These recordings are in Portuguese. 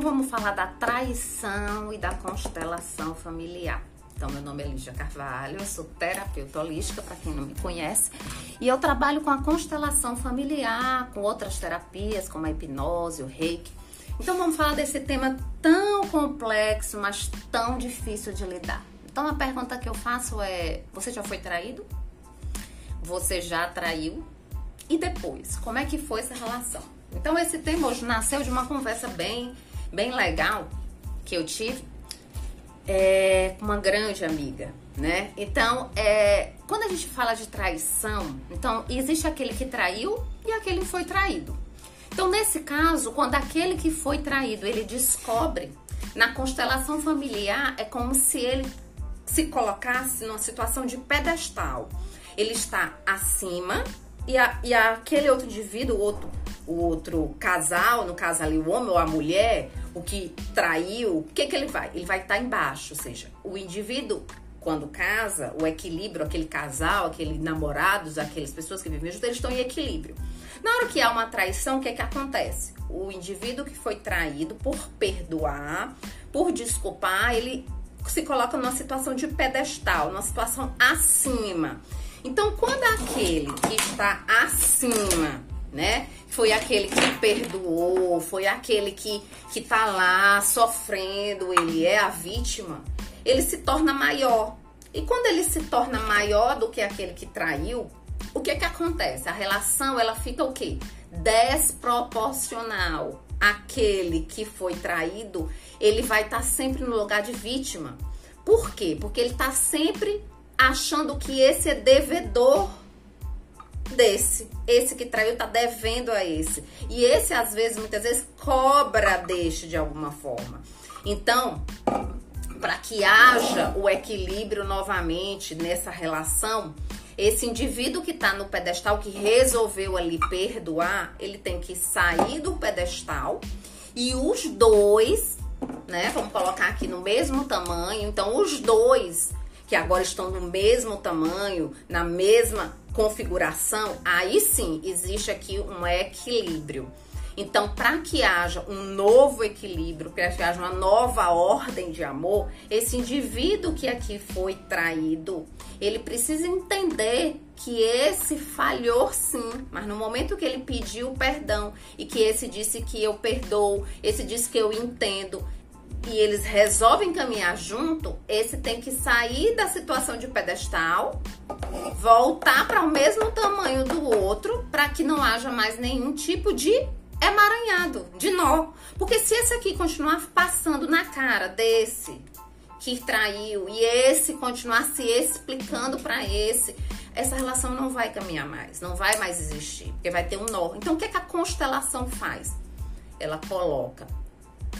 Então vamos falar da traição e da constelação familiar. Então, meu nome é Lígia Carvalho, eu sou terapeuta holística, para quem não me conhece, e eu trabalho com a constelação familiar, com outras terapias, como a hipnose, o reiki. Então, vamos falar desse tema tão complexo, mas tão difícil de lidar. Então, a pergunta que eu faço é: você já foi traído? Você já traiu? E depois, como é que foi essa relação? Então, esse tema hoje nasceu de uma conversa bem, bem legal que eu tive é, uma grande amiga, né? Então, é, quando a gente fala de traição, então existe aquele que traiu e aquele que foi traído. Então, nesse caso, quando aquele que foi traído, ele descobre, na constelação familiar, é como se ele se colocasse numa situação de pedestal. Ele está acima e, a, e aquele outro indivíduo, outro, o outro casal, no caso ali o homem ou a mulher, o que traiu, o que, que ele vai? Ele vai estar tá embaixo, ou seja, o indivíduo quando casa, o equilíbrio, aquele casal, aquele namorados, aquelas pessoas que vivem juntos, eles estão em equilíbrio. Na hora que há uma traição, o que é que acontece? O indivíduo que foi traído, por perdoar, por desculpar, ele se coloca numa situação de pedestal, numa situação acima. Então, quando aquele que está acima né? Foi aquele que perdoou, foi aquele que, que tá lá sofrendo, ele é a vítima, ele se torna maior. E quando ele se torna maior do que aquele que traiu, o que que acontece? A relação, ela fica o quê? Desproporcional. Aquele que foi traído, ele vai estar tá sempre no lugar de vítima. Por quê? Porque ele está sempre achando que esse é devedor desse. Esse que traiu tá devendo a esse. E esse, às vezes, muitas vezes, cobra deste de alguma forma. Então, para que haja o equilíbrio novamente nessa relação, esse indivíduo que está no pedestal, que resolveu ali perdoar, ele tem que sair do pedestal e os dois, né? Vamos colocar aqui no mesmo tamanho. Então, os dois que agora estão no mesmo tamanho, na mesma configuração, aí sim existe aqui um equilíbrio. Então, para que haja um novo equilíbrio, para que haja uma nova ordem de amor, esse indivíduo que aqui foi traído, ele precisa entender que esse falhou sim, mas no momento que ele pediu perdão e que esse disse que eu perdoo, esse disse que eu entendo, e eles resolvem caminhar junto, esse tem que sair da situação de pedestal, voltar para o mesmo tamanho do outro, para que não haja mais nenhum tipo de emaranhado, de nó. Porque se esse aqui continuar passando na cara desse que traiu e esse continuar se explicando para esse, essa relação não vai caminhar mais, não vai mais existir, porque vai ter um nó. Então o que, é que a constelação faz? Ela coloca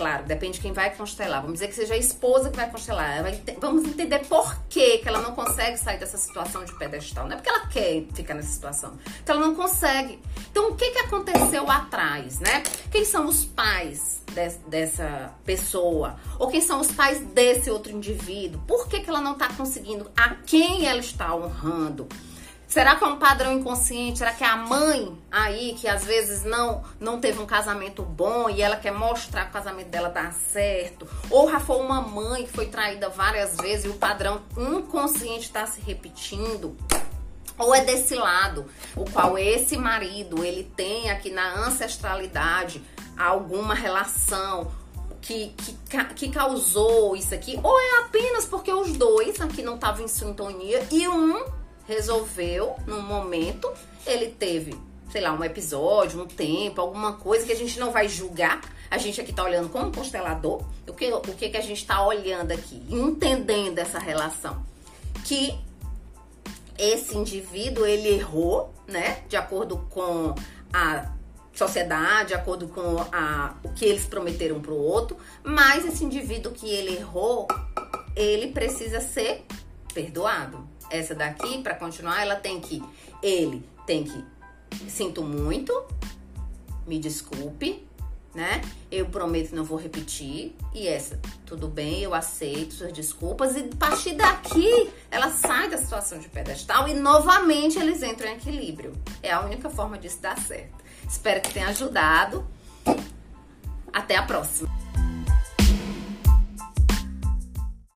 Claro, depende de quem vai constelar. Vamos dizer que seja a esposa que vai constelar. Vamos entender por que, que ela não consegue sair dessa situação de pedestal. Não é porque ela quer ficar nessa situação. Então ela não consegue. Então o que, que aconteceu atrás, né? Quem são os pais de, dessa pessoa? Ou quem são os pais desse outro indivíduo? Por que, que ela não está conseguindo? A quem ela está honrando? Será que é um padrão inconsciente? Será que é a mãe aí que às vezes não não teve um casamento bom e ela quer mostrar que o casamento dela dá certo? Ou já foi uma mãe que foi traída várias vezes e o padrão inconsciente está se repetindo? Ou é desse lado, o qual esse marido ele tem aqui na ancestralidade alguma relação que, que, que causou isso aqui? Ou é apenas porque os dois aqui não estavam em sintonia e um resolveu, num momento, ele teve, sei lá, um episódio, um tempo, alguma coisa que a gente não vai julgar. A gente aqui tá olhando como constelador, o que, o que, que a gente tá olhando aqui, entendendo essa relação. Que esse indivíduo, ele errou, né? De acordo com a sociedade, de acordo com a, o que eles prometeram pro outro, mas esse indivíduo que ele errou, ele precisa ser perdoado essa daqui, para continuar, ela tem que. Ele tem que. Sinto muito, me desculpe, né? Eu prometo não vou repetir. E essa, tudo bem, eu aceito suas desculpas. E a partir daqui, ela sai da situação de pedestal e novamente eles entram em equilíbrio. É a única forma disso dar certo. Espero que tenha ajudado. Até a próxima.